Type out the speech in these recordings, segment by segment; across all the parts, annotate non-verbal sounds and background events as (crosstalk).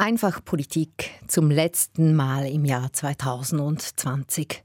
Einfach Politik zum letzten Mal im Jahr 2020.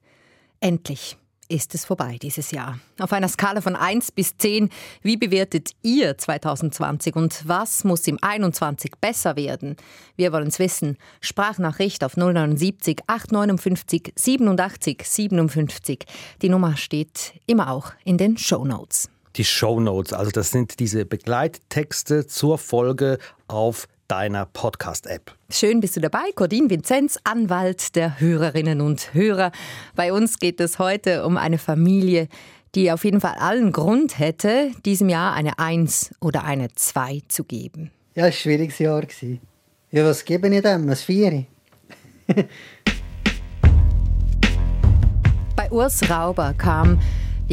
Endlich ist es vorbei dieses Jahr. Auf einer Skala von 1 bis 10, wie bewertet ihr 2020 und was muss im 21 besser werden? Wir wollen es wissen. Sprachnachricht auf 079 859 87 57. Die Nummer steht immer auch in den Show Notes. Die Show Notes, also das sind diese Begleittexte zur Folge auf deiner Podcast-App. Schön bist du dabei, Cordin Vinzenz, Anwalt der Hörerinnen und Hörer. Bei uns geht es heute um eine Familie, die auf jeden Fall allen Grund hätte, diesem Jahr eine Eins oder eine Zwei zu geben. Ja, es war ein schwieriges Jahr. Ja, was gebe ich dem? Ein Vieri? Bei Urs Rauber kam,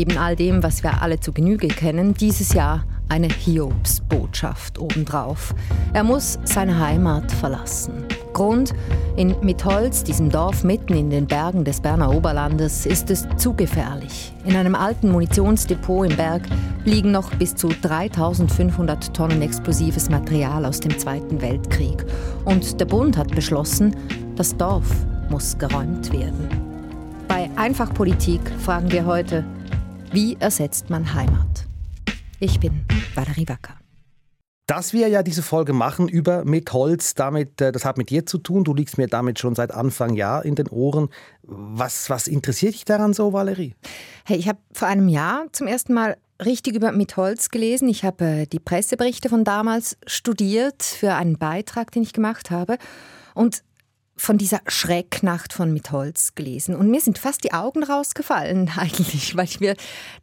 neben all dem, was wir alle zu Genüge kennen, dieses Jahr eine Hiobsbotschaft obendrauf. Er muss seine Heimat verlassen. Grund, in Mitholz, diesem Dorf mitten in den Bergen des Berner Oberlandes, ist es zu gefährlich. In einem alten Munitionsdepot im Berg liegen noch bis zu 3500 Tonnen explosives Material aus dem Zweiten Weltkrieg. Und der Bund hat beschlossen, das Dorf muss geräumt werden. Bei Einfachpolitik fragen wir heute, wie ersetzt man Heimat? Ich bin Valerie Wacker. Dass wir ja diese Folge machen über mit Holz, damit, äh, das hat mit dir zu tun. Du liegst mir damit schon seit Anfang Jahr in den Ohren. Was, was interessiert dich daran so, Valerie? Hey, ich habe vor einem Jahr zum ersten Mal richtig über mit Holz gelesen. Ich habe äh, die Presseberichte von damals studiert für einen Beitrag, den ich gemacht habe. Und von dieser Schrecknacht von Mitholz gelesen und mir sind fast die Augen rausgefallen (laughs) eigentlich, weil ich mir,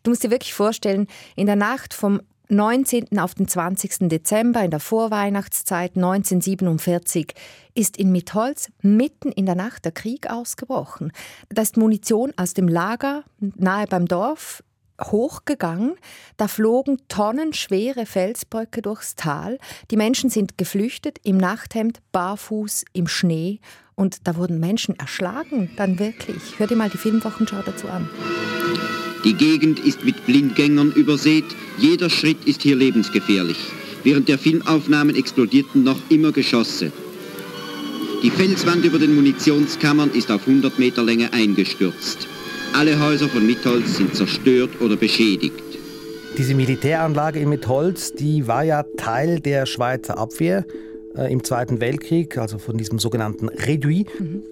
du musst dir wirklich vorstellen, in der Nacht vom 19. auf den 20. Dezember in der Vorweihnachtszeit 1947 ist in Mitholz mitten in der Nacht der Krieg ausgebrochen. Da ist Munition aus dem Lager nahe beim Dorf hochgegangen. Da flogen tonnenschwere Felsbröcke durchs Tal. Die Menschen sind geflüchtet im Nachthemd, barfuß, im Schnee und da wurden Menschen erschlagen, dann wirklich. Hör dir mal die Filmwochenschau dazu an. Die Gegend ist mit Blindgängern übersät. Jeder Schritt ist hier lebensgefährlich. Während der Filmaufnahmen explodierten noch immer Geschosse. Die Felswand über den Munitionskammern ist auf 100 Meter Länge eingestürzt. Alle Häuser von Mitholz sind zerstört oder beschädigt. Diese Militäranlage in Mitholz, die war ja Teil der Schweizer Abwehr äh, im Zweiten Weltkrieg, also von diesem sogenannten Reduit. Mhm.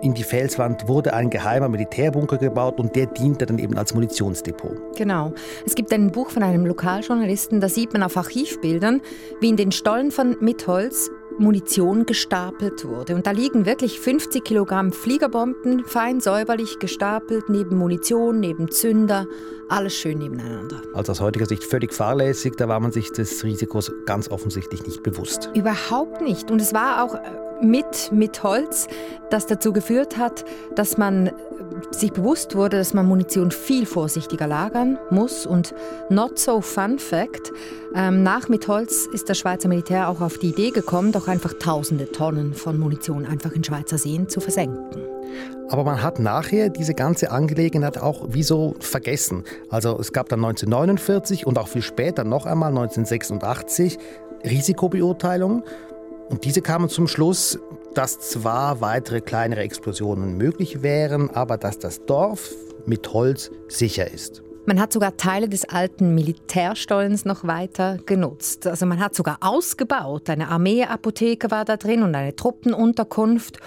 In die Felswand wurde ein geheimer Militärbunker gebaut und der diente dann eben als Munitionsdepot. Genau. Es gibt ein Buch von einem Lokaljournalisten, da sieht man auf Archivbildern, wie in den Stollen von Mitholz Munition gestapelt wurde. Und da liegen wirklich 50 Kilogramm Fliegerbomben, fein säuberlich gestapelt, neben Munition, neben Zünder, alles schön nebeneinander. Also aus heutiger Sicht völlig fahrlässig, da war man sich des Risikos ganz offensichtlich nicht bewusst. Überhaupt nicht. Und es war auch mit, mit Holz, das dazu geführt hat, dass man sich bewusst wurde, dass man Munition viel vorsichtiger lagern muss. Und not so fun fact, ähm, nach mit Holz ist das Schweizer Militär auch auf die Idee gekommen, doch einfach tausende Tonnen von Munition einfach in Schweizer Seen zu versenken. Aber man hat nachher diese ganze Angelegenheit auch wieso vergessen. Also es gab dann 1949 und auch viel später noch einmal 1986 Risikobeurteilungen. Und diese kamen zum Schluss, dass zwar weitere kleinere Explosionen möglich wären, aber dass das Dorf mit Holz sicher ist. Man hat sogar Teile des alten Militärstollens noch weiter genutzt. Also man hat sogar ausgebaut. Eine Armeeapotheke war da drin und eine Truppenunterkunft.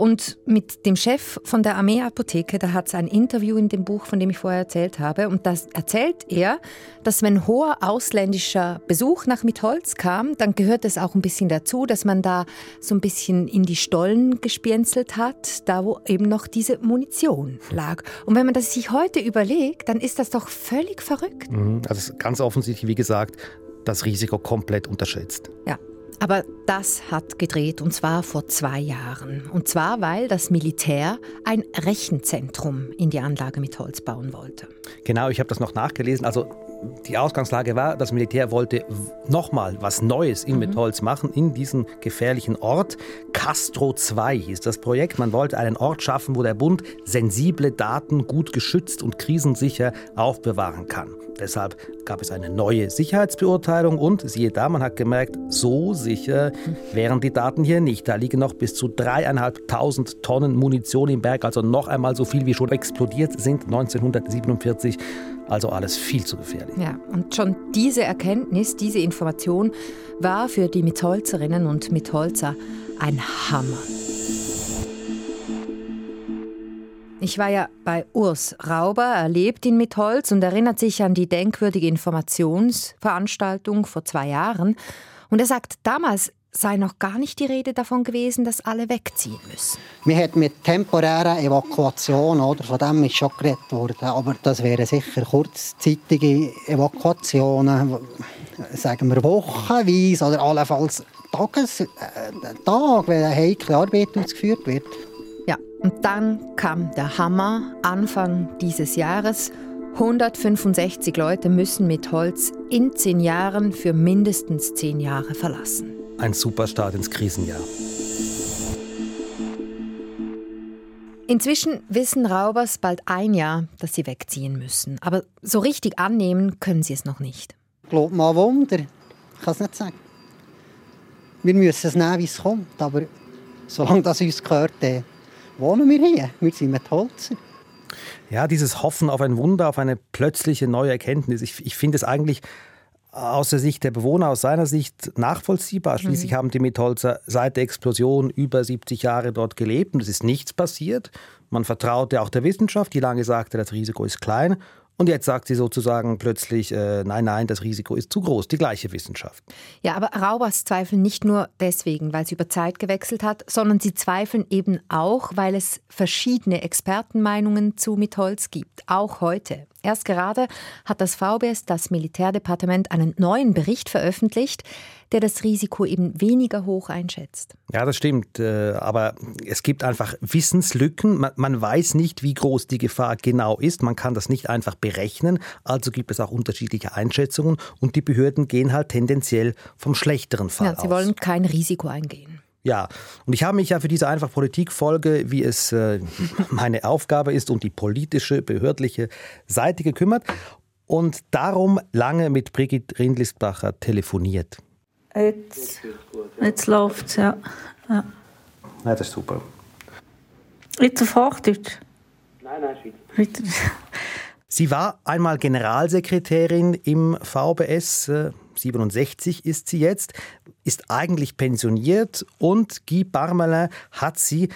Und mit dem Chef von der Armeeapotheke, da hat es ein Interview in dem Buch, von dem ich vorher erzählt habe. Und da erzählt er, dass wenn hoher ausländischer Besuch nach Mitholz kam, dann gehört es auch ein bisschen dazu, dass man da so ein bisschen in die Stollen gespienzelt hat, da wo eben noch diese Munition lag. Und wenn man das sich heute überlegt, dann ist das doch völlig verrückt. Mhm, also ganz offensichtlich, wie gesagt, das Risiko komplett unterschätzt. Ja, aber das hat gedreht und zwar vor zwei Jahren. Und zwar, weil das Militär ein Rechenzentrum in die Anlage mit Holz bauen wollte. Genau, ich habe das noch nachgelesen. Also die Ausgangslage war, das Militär wollte nochmal was Neues in mhm. Metholz machen, in diesen gefährlichen Ort. Castro 2 hieß das Projekt. Man wollte einen Ort schaffen, wo der Bund sensible Daten gut geschützt und krisensicher aufbewahren kann. Deshalb gab es eine neue Sicherheitsbeurteilung und siehe da, man hat gemerkt, so sicher wären die Daten hier nicht. Da liegen noch bis zu dreieinhalbtausend Tonnen Munition im Berg, also noch einmal so viel wie schon explodiert sind 1947. Also alles viel zu gefährlich. Ja, und schon diese Erkenntnis, diese Information war für die Mitholzerinnen und Mitholzer ein Hammer. Ich war ja bei Urs Rauber, er lebt in Mitholz und erinnert sich an die denkwürdige Informationsveranstaltung vor zwei Jahren. Und er sagt, damals sei noch gar nicht die Rede davon gewesen, dass alle wegziehen müssen. Wir hat mit temporärer Evakuation, oder, von dem ist schon geredet worden, aber das wären sicher kurzzeitige Evakuationen, sagen wir wochenweise oder allenfalls Tages, äh, Tag, wenn eine heikle Arbeit ausgeführt wird. Ja, und dann kam der Hammer Anfang dieses Jahres. 165 Leute müssen mit Holz in zehn Jahren für mindestens zehn Jahre verlassen. Ein super Start ins Krisenjahr. Inzwischen wissen Raubers bald ein Jahr, dass sie wegziehen müssen. Aber so richtig annehmen können sie es noch nicht. Ich glaube mal Wunder. Ich kann es nicht sagen. Wir müssen es nehmen, wie es kommt. Aber solange das uns gehört, wohnen wir hier. Wir sind mit Holz. Ja, dieses Hoffen auf ein Wunder, auf eine plötzliche neue Erkenntnis. Ich, ich finde es eigentlich aus der Sicht der Bewohner, aus seiner Sicht nachvollziehbar. Schließlich mhm. haben die Mitholzer seit der Explosion über 70 Jahre dort gelebt und es ist nichts passiert. Man vertraute auch der Wissenschaft, die lange sagte, das Risiko ist klein. Und jetzt sagt sie sozusagen plötzlich, äh, nein, nein, das Risiko ist zu groß, die gleiche Wissenschaft. Ja, aber Raubers zweifeln nicht nur deswegen, weil sie über Zeit gewechselt hat, sondern sie zweifeln eben auch, weil es verschiedene Expertenmeinungen zu Mitholz gibt, auch heute. Erst gerade hat das VBS, das Militärdepartement, einen neuen Bericht veröffentlicht, der das Risiko eben weniger hoch einschätzt. Ja, das stimmt. Äh, aber es gibt einfach Wissenslücken. Man weiß nicht, wie groß die Gefahr genau ist. Man kann das nicht einfach berechnen. Also gibt es auch unterschiedliche Einschätzungen. Und die Behörden gehen halt tendenziell vom schlechteren Fall ja, sie aus. wollen kein Risiko eingehen. Ja, und ich habe mich ja für diese einfach Politik-Folge, wie es äh, (laughs) meine Aufgabe ist, um die politische, behördliche Seite gekümmert und darum lange mit Brigitte Rindlisbacher telefoniert. Jetzt, jetzt läuft es, ja. ja. Ja, das ist super. Jetzt auf Hochdeutsch? Nein, nein. Sie war einmal Generalsekretärin im VBS, 67 äh, ist sie jetzt, ist eigentlich pensioniert und Guy Parmelin hat sie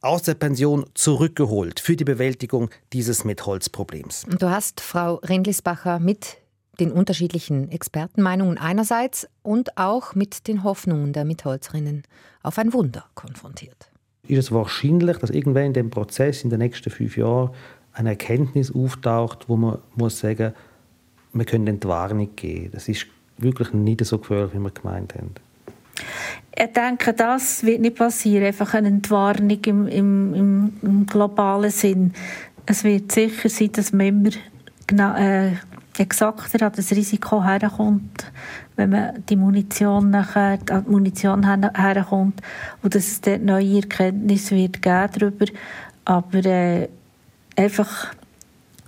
aus der Pension zurückgeholt für die Bewältigung dieses Metholzproblems. Du hast Frau Rendlisbacher mit den unterschiedlichen Expertenmeinungen einerseits und auch mit den Hoffnungen der Mitholzerinnen auf ein Wunder konfrontiert. Ist es wahrscheinlich, dass irgendwann in dem Prozess in den nächsten fünf Jahren eine Erkenntnis auftaucht, wo man muss sagen, wir können Entwarnung geben. Das ist wirklich nicht so gefährlich, wie wir gemeint haben. Ich denke, das wird nicht passieren. Einfach eine Entwarnung im, im, im, globalen Sinn. Es wird sicher sein, dass man immer genau, äh, exakter an das Risiko herkommt, wenn man die Munition nachher, die Munition herkommt und dass es dort neue Erkenntnisse wird geben darüber. Aber äh, einfach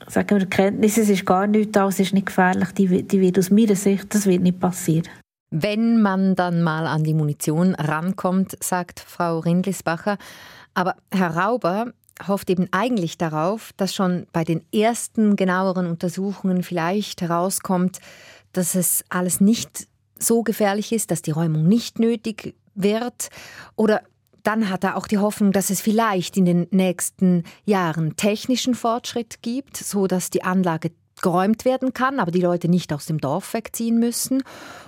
sagen wir, Erkenntnis, es ist gar nichts, alles ist nicht gefährlich, die, die wird aus meiner Sicht, das wird nicht passieren. Wenn man dann mal an die Munition rankommt, sagt Frau Rindlisbacher. Aber Herr Rauber hofft eben eigentlich darauf, dass schon bei den ersten genaueren Untersuchungen vielleicht herauskommt, dass es alles nicht so gefährlich ist, dass die Räumung nicht nötig wird oder dann hat er auch die Hoffnung, dass es vielleicht in den nächsten Jahren technischen Fortschritt gibt, so dass die Anlage geräumt werden kann, aber die Leute nicht aus dem Dorf wegziehen müssen.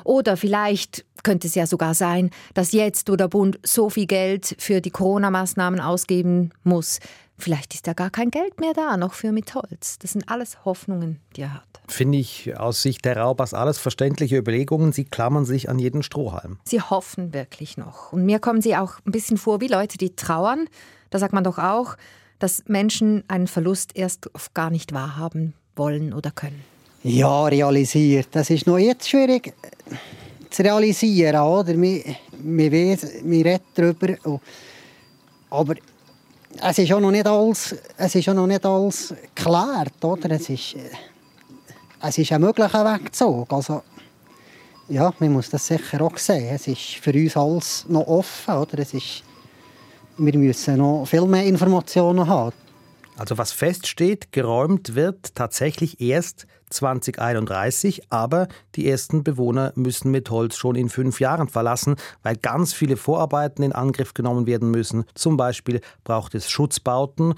Oder vielleicht könnte es ja sogar sein, dass jetzt, wo der Bund so viel Geld für die Corona-Maßnahmen ausgeben muss, vielleicht ist ja gar kein Geld mehr da, noch für mit Holz. Das sind alles Hoffnungen, die er hat. Finde ich aus Sicht der Raubers alles verständliche Überlegungen. Sie klammern sich an jeden Strohhalm. Sie hoffen wirklich noch. Und mir kommen sie auch ein bisschen vor wie Leute, die trauern. Da sagt man doch auch, dass Menschen einen Verlust erst oft gar nicht wahrhaben wollen oder können. Ja, realisiert. Das ist noch jetzt schwierig zu realisieren, oder? Wir, wir, wir reden darüber. Aber es ist auch noch nicht alles, es ist auch noch nicht alles geklärt, oder? Es ist, es ist ein möglicher Wegzug. Also, ja, man muss das sicher auch sehen. Es ist für uns alles noch offen. Oder? Es ist, wir müssen noch viel mehr Informationen haben. Also was feststeht, geräumt wird tatsächlich erst 2031, aber die ersten Bewohner müssen mit Holz schon in fünf Jahren verlassen, weil ganz viele Vorarbeiten in Angriff genommen werden müssen. Zum Beispiel braucht es Schutzbauten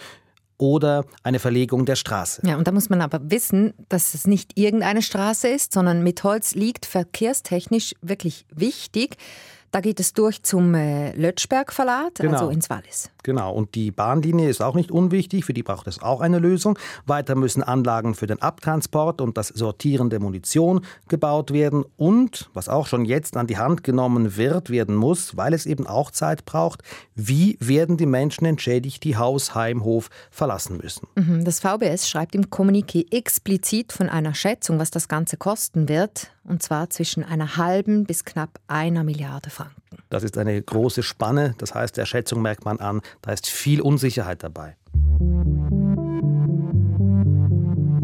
oder eine Verlegung der Straße. Ja, und da muss man aber wissen, dass es nicht irgendeine Straße ist, sondern mit Holz liegt verkehrstechnisch wirklich wichtig. Da geht es durch zum äh, Lötschberg-Verlat, Genau. also ins Wallis. Genau, und die Bahnlinie ist auch nicht unwichtig, für die braucht es auch eine Lösung. Weiter müssen Anlagen für den Abtransport und das Sortieren der Munition gebaut werden und, was auch schon jetzt an die Hand genommen wird, werden muss, weil es eben auch Zeit braucht, wie werden die Menschen entschädigt, die Haus, Heim, Hof verlassen müssen. Mhm, Das VBS schreibt im Kommuniqué explizit von einer Schätzung, was das Ganze kosten wird, und zwar zwischen einer halben bis knapp einer Milliarde Franken. Das ist eine große Spanne, das heißt, der Schätzung merkt man an, da ist viel Unsicherheit dabei.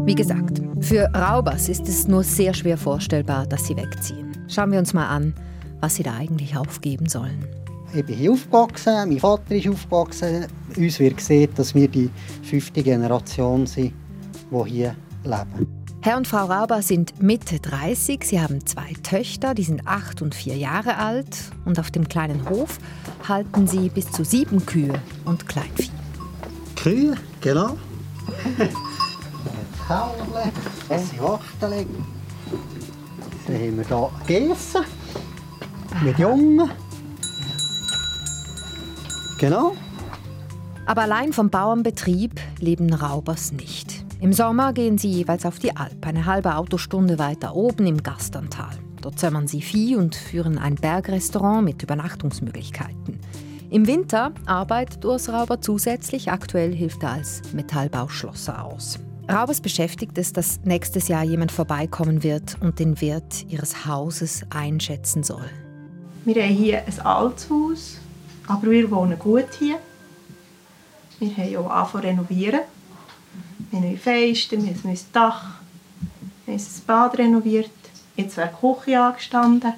Wie gesagt, für Raubers ist es nur sehr schwer vorstellbar, dass sie wegziehen. Schauen wir uns mal an, was sie da eigentlich aufgeben sollen. Ich bin hier aufgewachsen, mein Vater ist aufgewachsen. Uns wird gesehen, dass wir die fünfte Generation sind, die hier leben. Herr und Frau Rauber sind Mitte 30. Sie haben zwei Töchter, die sind acht und vier Jahre alt. Und auf dem kleinen Hof halten sie bis zu sieben Kühe und Kleinvieh. Kühe, genau. Hauerle, es Wachteln. Dann haben wir hier Gäse mit Jungen. Genau. Aber allein vom Bauernbetrieb leben Raubers nicht. Im Sommer gehen sie jeweils auf die Alp, eine halbe Autostunde weiter oben im Gasterntal. Dort zämmern sie Vieh und führen ein Bergrestaurant mit Übernachtungsmöglichkeiten. Im Winter arbeitet Urs Rauber zusätzlich. Aktuell hilft er als Metallbauschlosser aus. Raubers beschäftigt es, dass nächstes Jahr jemand vorbeikommen wird und den Wert ihres Hauses einschätzen soll. Wir haben hier ein altes Haus, aber wir wohnen gut hier. Wir haben auch angefangen zu renovieren. Wir haben neue Fenster, wir haben ein neues Dach, wir haben ein Bad renoviert. Jetzt wäre die Küche angestanden.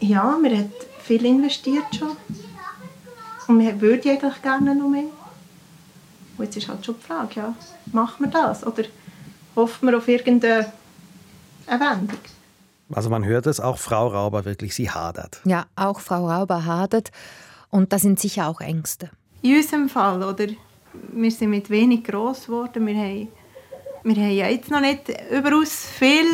Ja, wir haben viel investiert schon. Und wir würden eigentlich gerne noch mehr. Und jetzt ist halt schon die Frage, ja, machen wir das? Oder hoffen wir auf irgendeine Wendung? Also man hört es, auch Frau Rauber wirklich, sie hadert. Ja, auch Frau Rauber hadert und da sind sicher auch Ängste. In unserem Fall, oder? Wir sind mit wenig gross geworden. Wir haben, wir haben ja jetzt noch nicht überaus viel,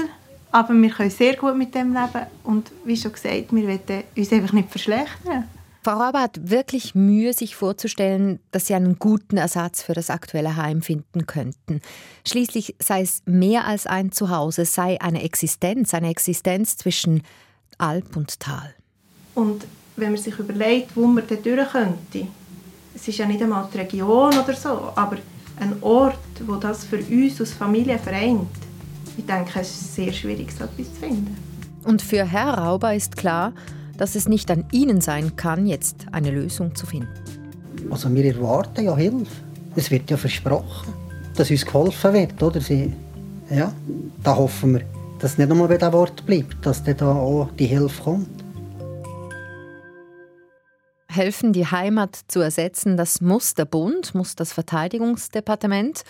aber wir können sehr gut mit dem leben. Und wie schon gesagt, wir wollen uns einfach nicht verschlechtern. Frau Rauber hat wirklich Mühe, sich vorzustellen, dass sie einen guten Ersatz für das aktuelle Heim finden könnten. Schließlich sei es mehr als ein Zuhause, es sei eine Existenz, eine Existenz zwischen Alp und Tal. Und wenn man sich überlegt, wo man da durch könnte, es ist ja nicht einmal die Region oder so, aber ein Ort, wo das für uns als Familie vereint, ich denke, es ist sehr schwierig, so etwas zu finden. Und für Herr Rauber ist klar, dass es nicht an Ihnen sein kann, jetzt eine Lösung zu finden. Also wir erwarten ja Hilfe. Es wird ja versprochen, dass uns geholfen wird. Oder? Sie, ja, da hoffen wir, dass es nicht nur bei diesem Wort bleibt, dass dann da auch die Hilfe kommt. Helfen, die Heimat zu ersetzen, das muss der Bund, muss das Verteidigungsdepartement,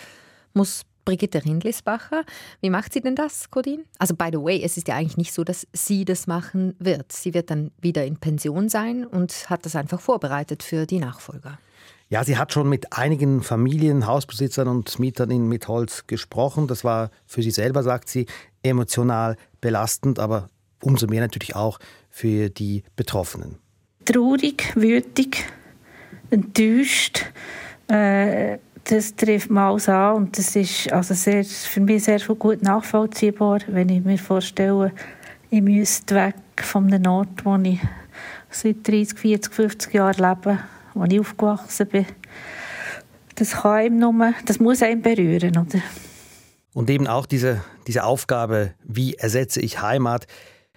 muss Brigitte Rindlisbacher. Wie macht sie denn das, Codin? Also, by the way, es ist ja eigentlich nicht so, dass sie das machen wird. Sie wird dann wieder in Pension sein und hat das einfach vorbereitet für die Nachfolger. Ja, sie hat schon mit einigen Familien, Hausbesitzern und Mietern in Mitholz gesprochen. Das war für sie selber, sagt sie, emotional belastend, aber umso mehr natürlich auch für die Betroffenen. Traurig, wütig, enttäuscht. Äh, das trifft man alles an und das ist also sehr, für mich sehr gut nachvollziehbar, wenn ich mir vorstelle, ich müsste weg von einem Ort, wo ich seit 30, 40, 50 Jahren lebe, wo ich aufgewachsen bin. Das kann einem nur, das muss einem berühren, oder? Und eben auch diese, diese Aufgabe, wie ersetze ich Heimat,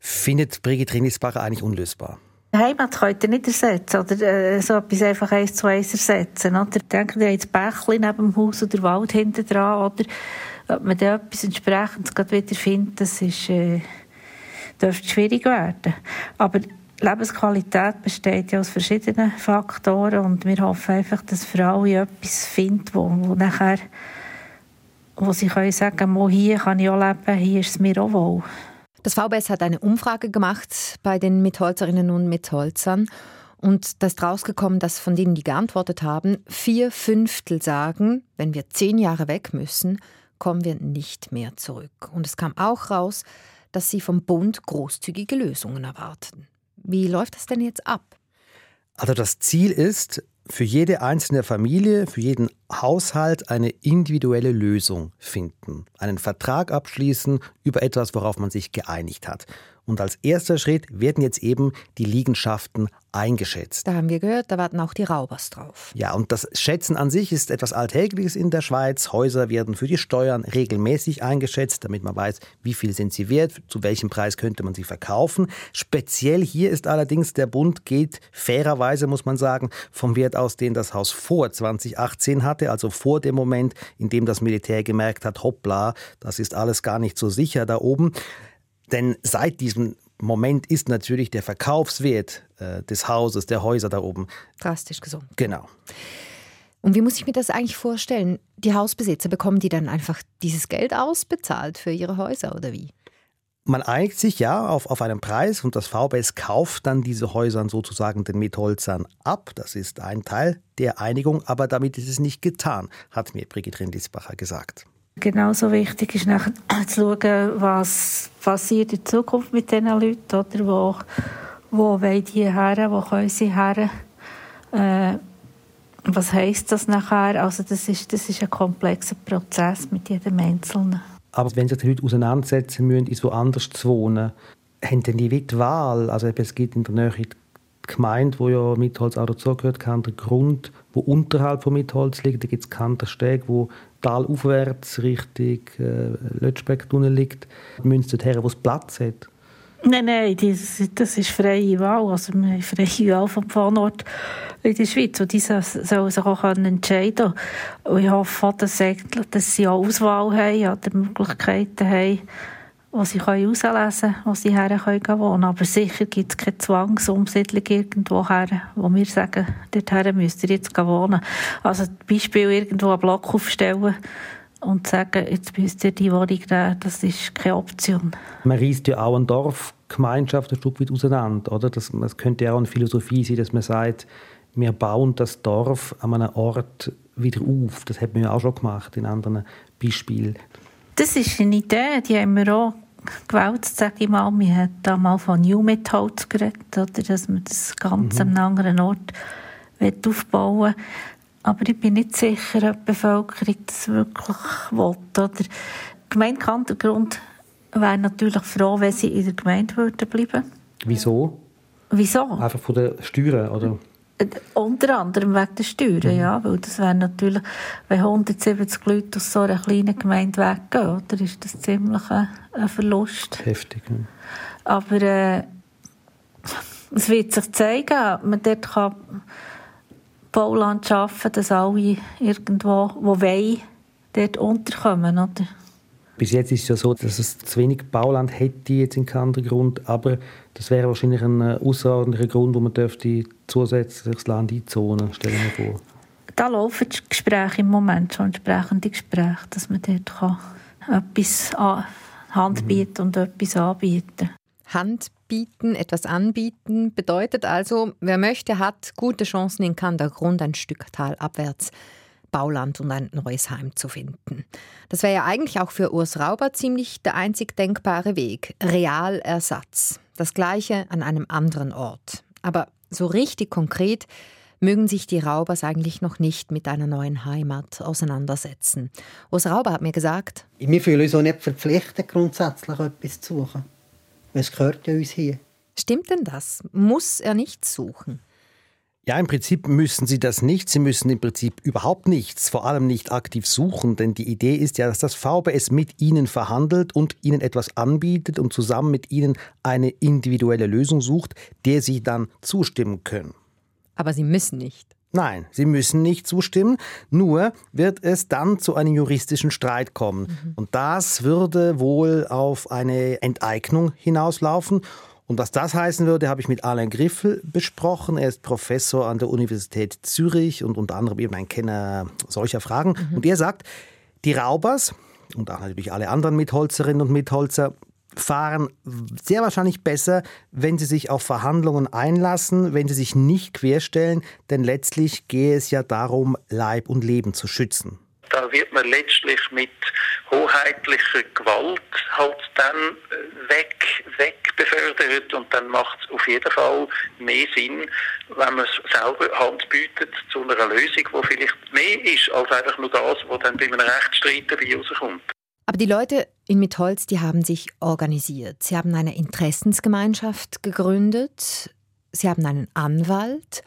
findet Brigitte Rindlisbacher eigentlich unlösbar. Heimat könnt ihr nicht ersetzen oder äh, so etwas einfach eins zu eins ersetzen. Oder? Denkt ihr, habt das Bächlein neben dem Haus oder der Wald hinten dran oder ob man da etwas entsprechendes gerade wieder findet, das ist, äh, dürfte schwierig werden. Aber Lebensqualität besteht ja aus verschiedenen Faktoren und wir hoffen einfach, dass Frauen etwas finden, wo, wo nachher wo sie können sagen, hier kann ich auch leben, hier ist es mir auch wohl. Das VBS hat eine Umfrage gemacht bei den Mitholzerinnen und Mitholzern und da ist rausgekommen, dass von denen, die geantwortet haben, vier Fünftel sagen, wenn wir zehn Jahre weg müssen, kommen wir nicht mehr zurück. Und es kam auch raus, dass sie vom Bund großzügige Lösungen erwarten. Wie läuft das denn jetzt ab? Also das Ziel ist, für jede einzelne Familie, für jeden Haushalt eine individuelle Lösung finden, einen Vertrag abschließen über etwas, worauf man sich geeinigt hat. Und als erster Schritt werden jetzt eben die Liegenschaften eingeschätzt. Da haben wir gehört, da warten auch die Raubers drauf. Ja, und das Schätzen an sich ist etwas Alltägliches in der Schweiz. Häuser werden für die Steuern regelmäßig eingeschätzt, damit man weiß, wie viel sind sie wert, zu welchem Preis könnte man sie verkaufen. Speziell hier ist allerdings der Bund geht fairerweise, muss man sagen, vom Wert aus, den das Haus vor 2018 hatte, also vor dem Moment, in dem das Militär gemerkt hat, hoppla, das ist alles gar nicht so sicher da oben. Denn seit diesem Moment ist natürlich der Verkaufswert äh, des Hauses, der Häuser da oben drastisch gesunken. Genau. Und wie muss ich mir das eigentlich vorstellen? Die Hausbesitzer bekommen die dann einfach dieses Geld ausbezahlt für ihre Häuser oder wie? Man einigt sich ja auf, auf einen Preis und das VBS kauft dann diese Häuser sozusagen den Mitholzern ab. Das ist ein Teil der Einigung, aber damit ist es nicht getan, hat mir Brigitte Rindlisbacher gesagt. Genauso wichtig ist nachher zu schauen, was passiert in Zukunft mit diesen Leuten, oder wo, wo wollen die her, wo können sie her. Äh, was heisst das nachher? Also das ist, das ist ein komplexer Prozess mit jedem Einzelnen. Aber wenn sich die Leute auseinandersetzen müssen, in so anders zu wohnen, haben dann die Wahl? Also es gibt in der Nähe die Gemeinde, wo ja Mitholz auch dazugehört, keinen Grund, wo unterhalb von Mitholz liegt. Da gibt es keinen Steg, wo talaufwärts Richtung äh, Lötschbeck-Tunnel liegt. Müssen her, wo es Platz hat. Nein, nein, das, das ist freie Wahl. Also wir freie Wahl vom Pfannort in der Schweiz. Und die sollen sich auch entscheiden Und ich hoffe, dass, dass sie auch Auswahl haben, oder Möglichkeiten haben, wo sie herauslesen können, wo sie her können wohnen Aber sicher gibt es keine Zwangsumsiedlung irgendwo her, wo wir sagen, dorthin müsst ihr jetzt wohnen. Also zum Beispiel irgendwo einen Block aufstellen und sagen, jetzt müsst ihr die Wohnung nehmen, das ist keine Option. Man reißt ja auch eine Dorfgemeinschaft ein Stück weit auseinander, oder? Das, das könnte ja auch eine Philosophie sein, dass man sagt, wir bauen das Dorf an einem Ort wieder auf. Das hat man ja auch schon gemacht in anderen Beispielen. Das ist eine Idee, die haben wir auch gewählt, sage ich mal. Wir haben da mal von New Methods geredet, oder, dass man das Ganze mhm. an einem anderen Ort aufbauen. Aber ich bin nicht sicher, ob die Bevölkerung das wirklich will. Oder? Die Gemeinde Kantergrund wäre natürlich froh, wenn sie in der Gemeinde bleiben würden. Wieso? Wieso? Einfach von den Steuern, oder? Unter anderem wegen der Steuern, mhm. ja, weil das wäre natürlich, wenn 170 Leute aus so einer kleinen Gemeinde weggehen, oder, ist das ziemlich ein, ein Verlust. Heftig. Ja. Aber äh, es wird sich zeigen, ob man dort kann Bauland schaffen kann, dass alle irgendwo, wo wollen, dort unterkommen, oder? Bis jetzt ist es ja so, dass es zu wenig Bauland hätte jetzt in Kandergrund, aber das wäre wahrscheinlich ein äh, außerordentlicher Grund, wo man dürfte zusätzlich das Land einzonen, stellen wir vor. Da laufen die Gespräche im Moment schon, entsprechende Gespräche, dass man dort kann etwas an, Hand mhm. bieten und etwas anbieten Hand bieten, etwas anbieten, bedeutet also, wer möchte, hat gute Chancen in Kandergrund ein Stück Tal abwärts Bauland und ein neues Heim zu finden. Das wäre ja eigentlich auch für Urs Rauber ziemlich der einzig denkbare Weg. Realersatz. Das gleiche an einem anderen Ort. Aber so richtig konkret mögen sich die Raubers eigentlich noch nicht mit einer neuen Heimat auseinandersetzen. Urs Rauber hat mir gesagt, wir fühlen uns auch nicht verpflichtet, grundsätzlich etwas zu suchen. Es gehört ja uns hier. Stimmt denn das? Muss er nichts suchen? Ja, im Prinzip müssen Sie das nicht. Sie müssen im Prinzip überhaupt nichts, vor allem nicht aktiv suchen, denn die Idee ist ja, dass das VBS mit Ihnen verhandelt und Ihnen etwas anbietet und zusammen mit Ihnen eine individuelle Lösung sucht, der Sie dann zustimmen können. Aber Sie müssen nicht. Nein, Sie müssen nicht zustimmen, nur wird es dann zu einem juristischen Streit kommen. Mhm. Und das würde wohl auf eine Enteignung hinauslaufen. Und was das heißen würde, habe ich mit Alain Griffel besprochen. Er ist Professor an der Universität Zürich und unter anderem eben ein Kenner solcher Fragen. Mhm. Und er sagt, die Raubers und auch natürlich alle anderen Mitholzerinnen und Mitholzer fahren sehr wahrscheinlich besser, wenn sie sich auf Verhandlungen einlassen, wenn sie sich nicht querstellen, denn letztlich gehe es ja darum, Leib und Leben zu schützen. Da wird man letztlich mit hoheitlicher Gewalt halt dann äh, weg, weg befördert und dann macht es auf jeden Fall mehr Sinn, wenn man selber Hand bietet zu einer Lösung, die vielleicht mehr ist als einfach nur das, was dann bei einem Rechtsstreit dabei rauskommt. Aber die Leute in Mitholz, die haben sich organisiert. Sie haben eine Interessensgemeinschaft gegründet. Sie haben einen Anwalt.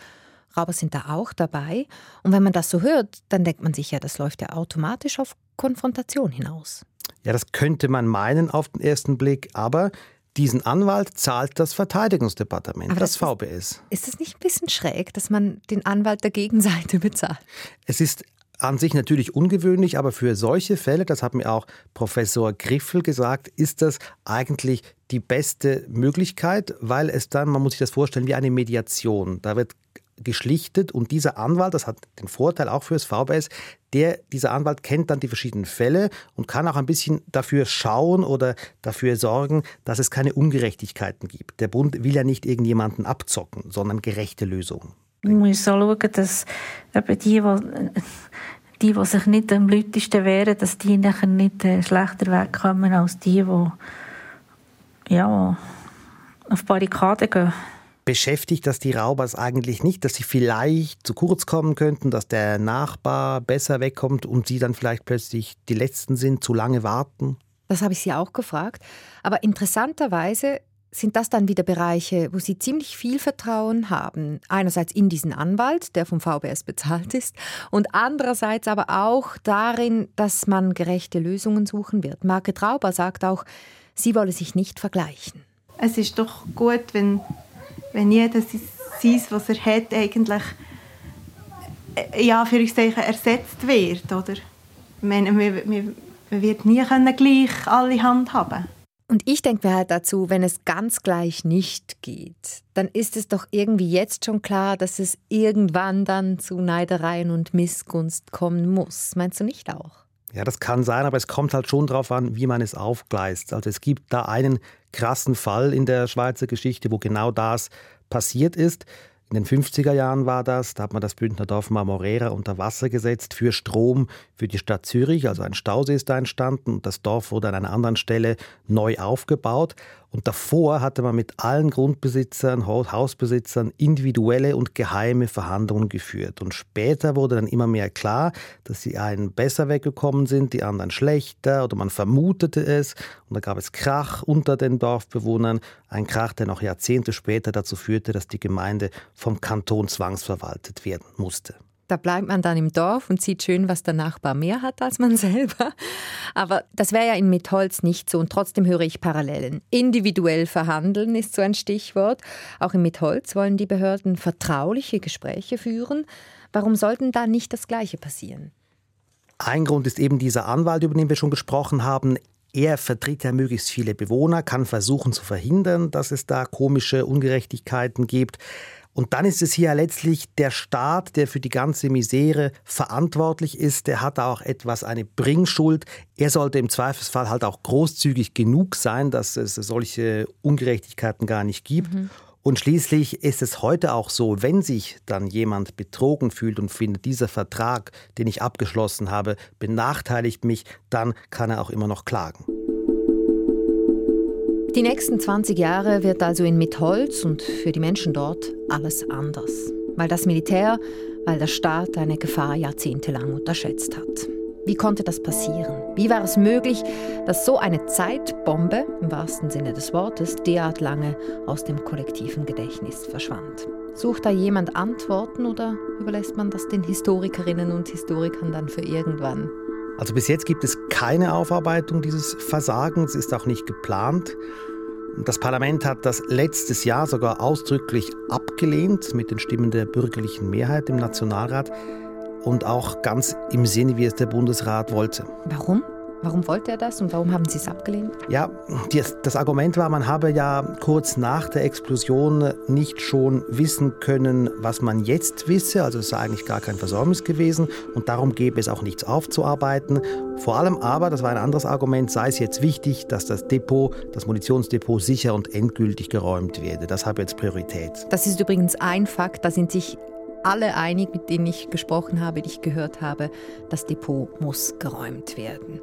Rauber sind da auch dabei. Und wenn man das so hört, dann denkt man sich ja, das läuft ja automatisch auf Konfrontation hinaus. Ja, das könnte man meinen auf den ersten Blick, aber diesen Anwalt zahlt das Verteidigungsdepartement, aber das, das VBS. Ist, es nicht ein bisschen schräg, dass man den Anwalt der Gegenseite (laughs) bezahlt? Es ist an sich natürlich ungewöhnlich, aber für solche Fälle, das hat mir auch Professor Griffel gesagt, ist das eigentlich die beste Möglichkeit, weil es dann, man muss sich das vorstellen, wie eine Mediation. Da wird geschlichtet und dieser Anwalt, das hat den Vorteil auch für das VBS, der, dieser Anwalt kennt dann die verschiedenen Fälle und kann auch ein bisschen dafür schauen oder dafür sorgen, dass es keine Ungerechtigkeiten gibt. Der Bund will ja nicht irgendjemanden abzocken, sondern gerechte Lösungen. Man muss auch schauen, dass eben die, die, die, die sich nicht am lautesten wehren, dass die nachher nicht äh, schlechter wegkommen als die, die ja, auf Barrikaden gehen. Beschäftigt das die Raubers eigentlich nicht, dass sie vielleicht zu kurz kommen könnten, dass der Nachbar besser wegkommt und sie dann vielleicht plötzlich die Letzten sind, zu lange warten? Das habe ich sie auch gefragt. Aber interessanterweise sind das dann wieder Bereiche, wo Sie ziemlich viel Vertrauen haben. Einerseits in diesen Anwalt, der vom VBS bezahlt ist, und andererseits aber auch darin, dass man gerechte Lösungen suchen wird. Marke Trauber sagt auch, sie wolle sich nicht vergleichen. Es ist doch gut, wenn, wenn jeder sieht, was er hat, eigentlich ja, für ersetzt wird. Oder? Ich meine, man, man wird nie gleich alle handhaben und ich denke mir halt dazu, wenn es ganz gleich nicht geht, dann ist es doch irgendwie jetzt schon klar, dass es irgendwann dann zu Neidereien und Missgunst kommen muss. Meinst du nicht auch? Ja, das kann sein, aber es kommt halt schon darauf an, wie man es aufgleist. Also es gibt da einen krassen Fall in der Schweizer Geschichte, wo genau das passiert ist. In den 50er Jahren war das, da hat man das Bündner Dorf Marmorera unter Wasser gesetzt für Strom für die Stadt Zürich. Also ein Stausee ist da entstanden und das Dorf wurde an einer anderen Stelle neu aufgebaut. Und davor hatte man mit allen Grundbesitzern, Hausbesitzern individuelle und geheime Verhandlungen geführt. Und später wurde dann immer mehr klar, dass die einen besser weggekommen sind, die anderen schlechter oder man vermutete es. Und da gab es Krach unter den Dorfbewohnern. Ein Krach, der noch Jahrzehnte später dazu führte, dass die Gemeinde vom Kanton zwangsverwaltet werden musste. Da bleibt man dann im Dorf und sieht schön, was der Nachbar mehr hat als man (laughs) selber. Aber das wäre ja in Mitholz nicht so und trotzdem höre ich Parallelen. Individuell verhandeln ist so ein Stichwort. Auch in Mitholz wollen die Behörden vertrauliche Gespräche führen. Warum sollten da nicht das Gleiche passieren? Ein Grund ist eben dieser Anwalt, über den wir schon gesprochen haben. Er vertritt ja möglichst viele Bewohner, kann versuchen zu verhindern, dass es da komische Ungerechtigkeiten gibt. Und dann ist es hier letztlich der Staat, der für die ganze Misere verantwortlich ist. Der hat auch etwas eine Bringschuld. Er sollte im Zweifelsfall halt auch großzügig genug sein, dass es solche Ungerechtigkeiten gar nicht gibt. Mhm. Und schließlich ist es heute auch so, wenn sich dann jemand betrogen fühlt und findet, dieser Vertrag, den ich abgeschlossen habe, benachteiligt mich, dann kann er auch immer noch klagen. Die nächsten 20 Jahre wird also in Mitholz und für die Menschen dort alles anders. Weil das Militär, weil der Staat eine Gefahr jahrzehntelang unterschätzt hat. Wie konnte das passieren? Wie war es möglich, dass so eine Zeitbombe, im wahrsten Sinne des Wortes, derart lange aus dem kollektiven Gedächtnis verschwand? Sucht da jemand Antworten oder überlässt man das den Historikerinnen und Historikern dann für irgendwann? Also bis jetzt gibt es keine Aufarbeitung dieses Versagens, ist auch nicht geplant. Das Parlament hat das letztes Jahr sogar ausdrücklich abgelehnt mit den Stimmen der bürgerlichen Mehrheit im Nationalrat und auch ganz im Sinne, wie es der Bundesrat wollte. Warum? Warum wollte er das und warum haben Sie es abgelehnt? Ja, das Argument war, man habe ja kurz nach der Explosion nicht schon wissen können, was man jetzt wisse. Also es sei eigentlich gar kein Versäumnis gewesen und darum gäbe es auch nichts aufzuarbeiten. Vor allem aber, das war ein anderes Argument, sei es jetzt wichtig, dass das Depot, das Munitionsdepot sicher und endgültig geräumt werde. Das habe jetzt Priorität. Das ist übrigens ein Fakt, da sind sich alle einig, mit denen ich gesprochen habe, die ich gehört habe, das Depot muss geräumt werden.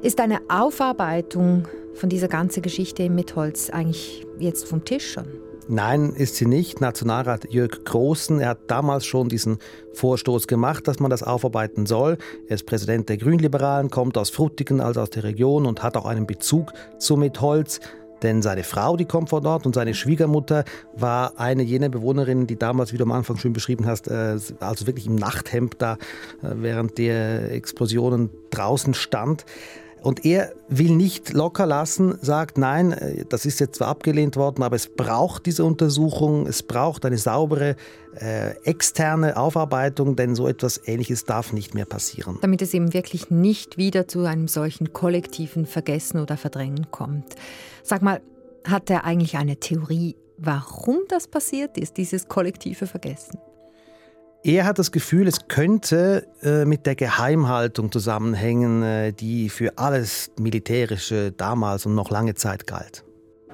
Ist eine Aufarbeitung von dieser ganzen Geschichte mit Holz eigentlich jetzt vom Tisch schon? Nein, ist sie nicht. Nationalrat Jörg Großen, er hat damals schon diesen Vorstoß gemacht, dass man das aufarbeiten soll. Er ist Präsident der Grünliberalen, kommt aus Frutigen, also aus der Region und hat auch einen Bezug zu Mitholz. Denn seine Frau, die kommt von dort und seine Schwiegermutter war eine jener Bewohnerinnen, die damals, wie du am Anfang schön beschrieben hast, äh, also wirklich im Nachthemd da äh, während der Explosionen draußen stand. Und er will nicht locker lassen, sagt, nein, äh, das ist jetzt zwar abgelehnt worden, aber es braucht diese Untersuchung, es braucht eine saubere äh, externe Aufarbeitung, denn so etwas Ähnliches darf nicht mehr passieren. Damit es eben wirklich nicht wieder zu einem solchen kollektiven Vergessen oder Verdrängen kommt. Sag mal, hat er eigentlich eine Theorie, warum das passiert ist, dieses kollektive Vergessen? Er hat das Gefühl, es könnte äh, mit der Geheimhaltung zusammenhängen, äh, die für alles Militärische damals und noch lange Zeit galt.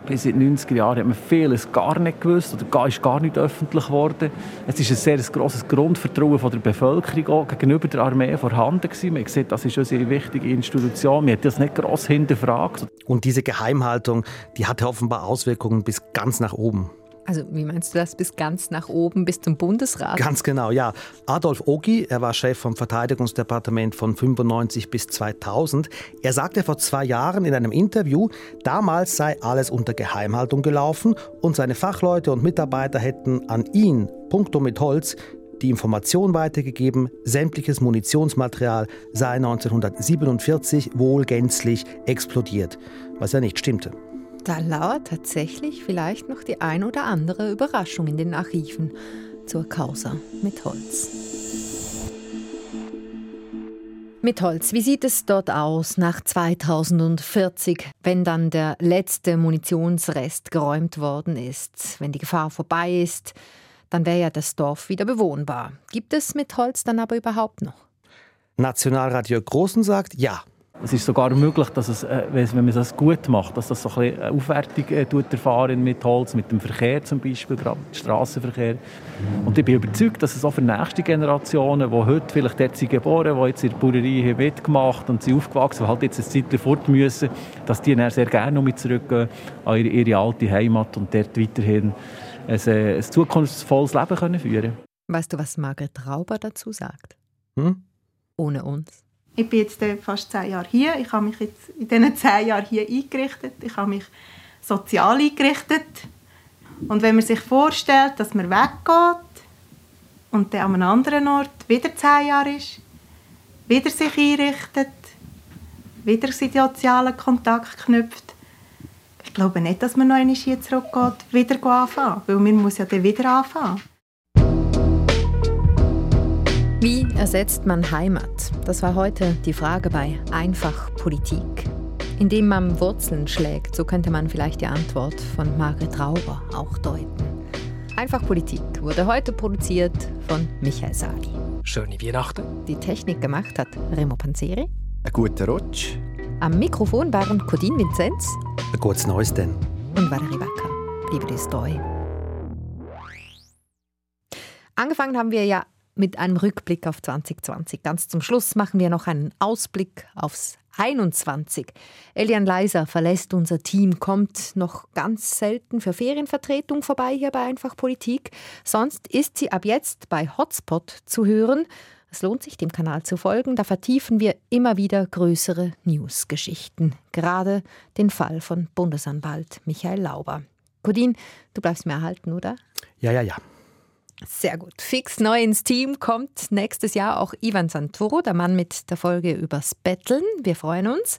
Bis in den 90er Jahren hat man vieles gar nicht gewusst oder ist gar nicht öffentlich geworden. Es ist ein sehr grosses Grundvertrauen von der Bevölkerung gegenüber der Armee vorhanden gewesen. Man sieht, das ist eine wichtige Institution. Man hat das nicht gross hinterfragt. Und diese Geheimhaltung, die hatte offenbar Auswirkungen bis ganz nach oben. Also wie meinst du das bis ganz nach oben, bis zum Bundesrat? Ganz genau, ja. Adolf Ogi, er war Chef vom Verteidigungsdepartement von 95 bis 2000. Er sagte vor zwei Jahren in einem Interview, damals sei alles unter Geheimhaltung gelaufen und seine Fachleute und Mitarbeiter hätten an ihn, punkto mit Holz, die Information weitergegeben, sämtliches Munitionsmaterial sei 1947 wohl gänzlich explodiert, was ja nicht stimmte. Da lauert tatsächlich vielleicht noch die ein oder andere Überraschung in den Archiven zur Causa mit Holz. Mit Holz, wie sieht es dort aus nach 2040, wenn dann der letzte Munitionsrest geräumt worden ist? Wenn die Gefahr vorbei ist, dann wäre ja das Dorf wieder bewohnbar. Gibt es mit Holz dann aber überhaupt noch? Nationalradio Großen sagt ja. Es ist sogar möglich, dass es, äh, wenn man das gut macht, dass das so ein eine Aufwertung äh, erfahren mit Holz, mit dem Verkehr zum Beispiel, gerade Straßenverkehr. Und ich bin überzeugt, dass es auch für nächste Generationen, die heute vielleicht dort sind geboren, die jetzt in der Bauerei haben mitgemacht und sind aufgewachsen, die halt jetzt ein Zeit fort müssen, dass die dann sehr gerne noch zurückgehen an ihre, ihre alte Heimat und dort weiterhin ein, äh, ein zukunftsvolles Leben können führen Weißt du, was Margret Rauber dazu sagt? Hm? Ohne uns. Ich bin jetzt fast zehn Jahre hier. Ich habe mich jetzt in diesen zehn Jahren hier eingerichtet. Ich habe mich sozial eingerichtet. Und wenn man sich vorstellt, dass man weggeht und dann an einem anderen Ort wieder zehn Jahre ist, wieder sich einrichtet, wieder sozialen Kontakt knüpft, ich glaube nicht, dass man noch einmal hier zurückgeht, wieder anfangen. Weil man muss ja dann wieder anfangen. Wie ersetzt man Heimat? Das war heute die Frage bei Einfach Politik. Indem man Wurzeln schlägt, so könnte man vielleicht die Antwort von Margret Rauber auch deuten. Einfach Politik wurde heute produziert von Michael Sali. Schöne Weihnachten. Die Technik gemacht hat Remo Panzeri. Ein guter Rutsch. Am Mikrofon waren Codin Vinzenz. Ein gutes Neues denn. Und Valerie Wacker. Liebe dir treu. Angefangen haben wir ja mit einem Rückblick auf 2020. Ganz zum Schluss machen wir noch einen Ausblick aufs 21. Elian Leiser verlässt unser Team, kommt noch ganz selten für Ferienvertretung vorbei hier bei Einfach Politik. Sonst ist sie ab jetzt bei Hotspot zu hören. Es lohnt sich, dem Kanal zu folgen. Da vertiefen wir immer wieder größere News-Geschichten. Gerade den Fall von Bundesanwalt Michael Lauber. Codin, du bleibst mir erhalten, oder? Ja, ja, ja. Sehr gut. Fix neu ins Team kommt nächstes Jahr auch Ivan Santoro, der Mann mit der Folge übers Betteln. Wir freuen uns.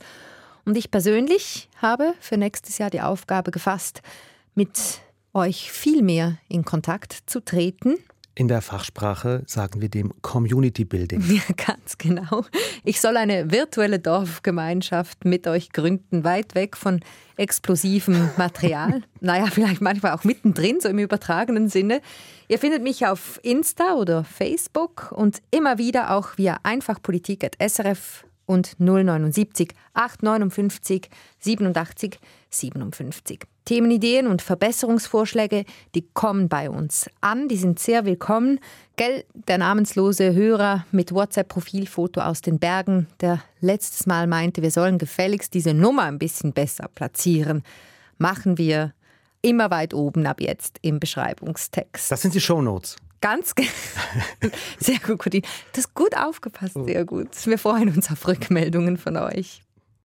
Und ich persönlich habe für nächstes Jahr die Aufgabe gefasst, mit euch viel mehr in Kontakt zu treten. In der Fachsprache sagen wir dem Community Building. Ja, ganz genau. Ich soll eine virtuelle Dorfgemeinschaft mit euch gründen, weit weg von explosivem Material. (laughs) naja, vielleicht manchmal auch mittendrin, so im übertragenen Sinne. Ihr findet mich auf Insta oder Facebook und immer wieder auch via einfachpolitik.srf und 079 859 87 57. Themenideen und Verbesserungsvorschläge, die kommen bei uns an, die sind sehr willkommen. Gell, der namenslose Hörer mit WhatsApp-Profilfoto aus den Bergen, der letztes Mal meinte, wir sollen gefälligst diese Nummer ein bisschen besser platzieren, machen wir immer weit oben ab jetzt im Beschreibungstext. Das sind die Shownotes. Ganz (laughs) sehr gut, Codin. Du hast gut aufgepasst, sehr gut. Wir freuen uns auf Rückmeldungen von euch.